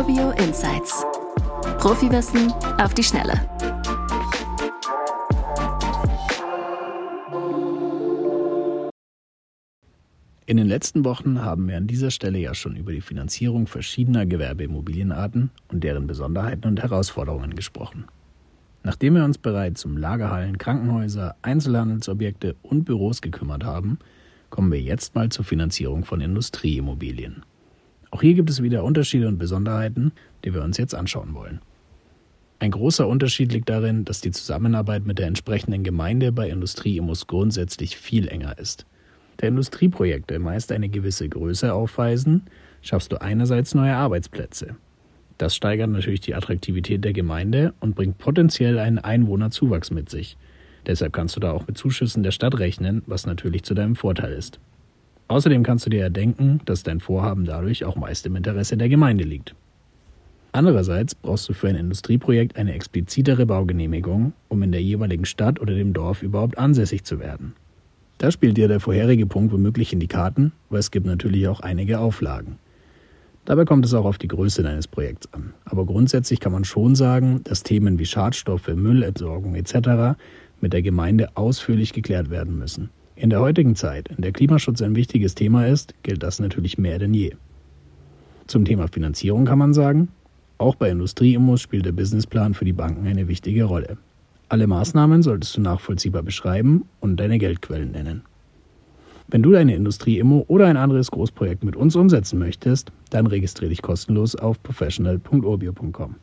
Urbio Insights. Profiwissen auf die Schnelle. In den letzten Wochen haben wir an dieser Stelle ja schon über die Finanzierung verschiedener Gewerbeimmobilienarten und deren Besonderheiten und Herausforderungen gesprochen. Nachdem wir uns bereits um Lagerhallen, Krankenhäuser, Einzelhandelsobjekte und Büros gekümmert haben, kommen wir jetzt mal zur Finanzierung von Industrieimmobilien. Auch hier gibt es wieder Unterschiede und Besonderheiten, die wir uns jetzt anschauen wollen. Ein großer Unterschied liegt darin, dass die Zusammenarbeit mit der entsprechenden Gemeinde bei Industrieimmos grundsätzlich viel enger ist. Da Industrieprojekte meist eine gewisse Größe aufweisen, schaffst du einerseits neue Arbeitsplätze. Das steigert natürlich die Attraktivität der Gemeinde und bringt potenziell einen Einwohnerzuwachs mit sich. Deshalb kannst du da auch mit Zuschüssen der Stadt rechnen, was natürlich zu deinem Vorteil ist. Außerdem kannst du dir ja denken, dass dein Vorhaben dadurch auch meist im Interesse der Gemeinde liegt. Andererseits brauchst du für ein Industrieprojekt eine explizitere Baugenehmigung, um in der jeweiligen Stadt oder dem Dorf überhaupt ansässig zu werden. Da spielt dir der vorherige Punkt womöglich in die Karten, weil es gibt natürlich auch einige Auflagen. Dabei kommt es auch auf die Größe deines Projekts an. Aber grundsätzlich kann man schon sagen, dass Themen wie Schadstoffe, Müllentsorgung etc. mit der Gemeinde ausführlich geklärt werden müssen. In der heutigen Zeit, in der Klimaschutz ein wichtiges Thema ist, gilt das natürlich mehr denn je. Zum Thema Finanzierung kann man sagen, auch bei Industrieimmos spielt der Businessplan für die Banken eine wichtige Rolle. Alle Maßnahmen solltest du nachvollziehbar beschreiben und deine Geldquellen nennen. Wenn du deine Industrieimmo oder ein anderes Großprojekt mit uns umsetzen möchtest, dann registriere dich kostenlos auf professional.urbio.com.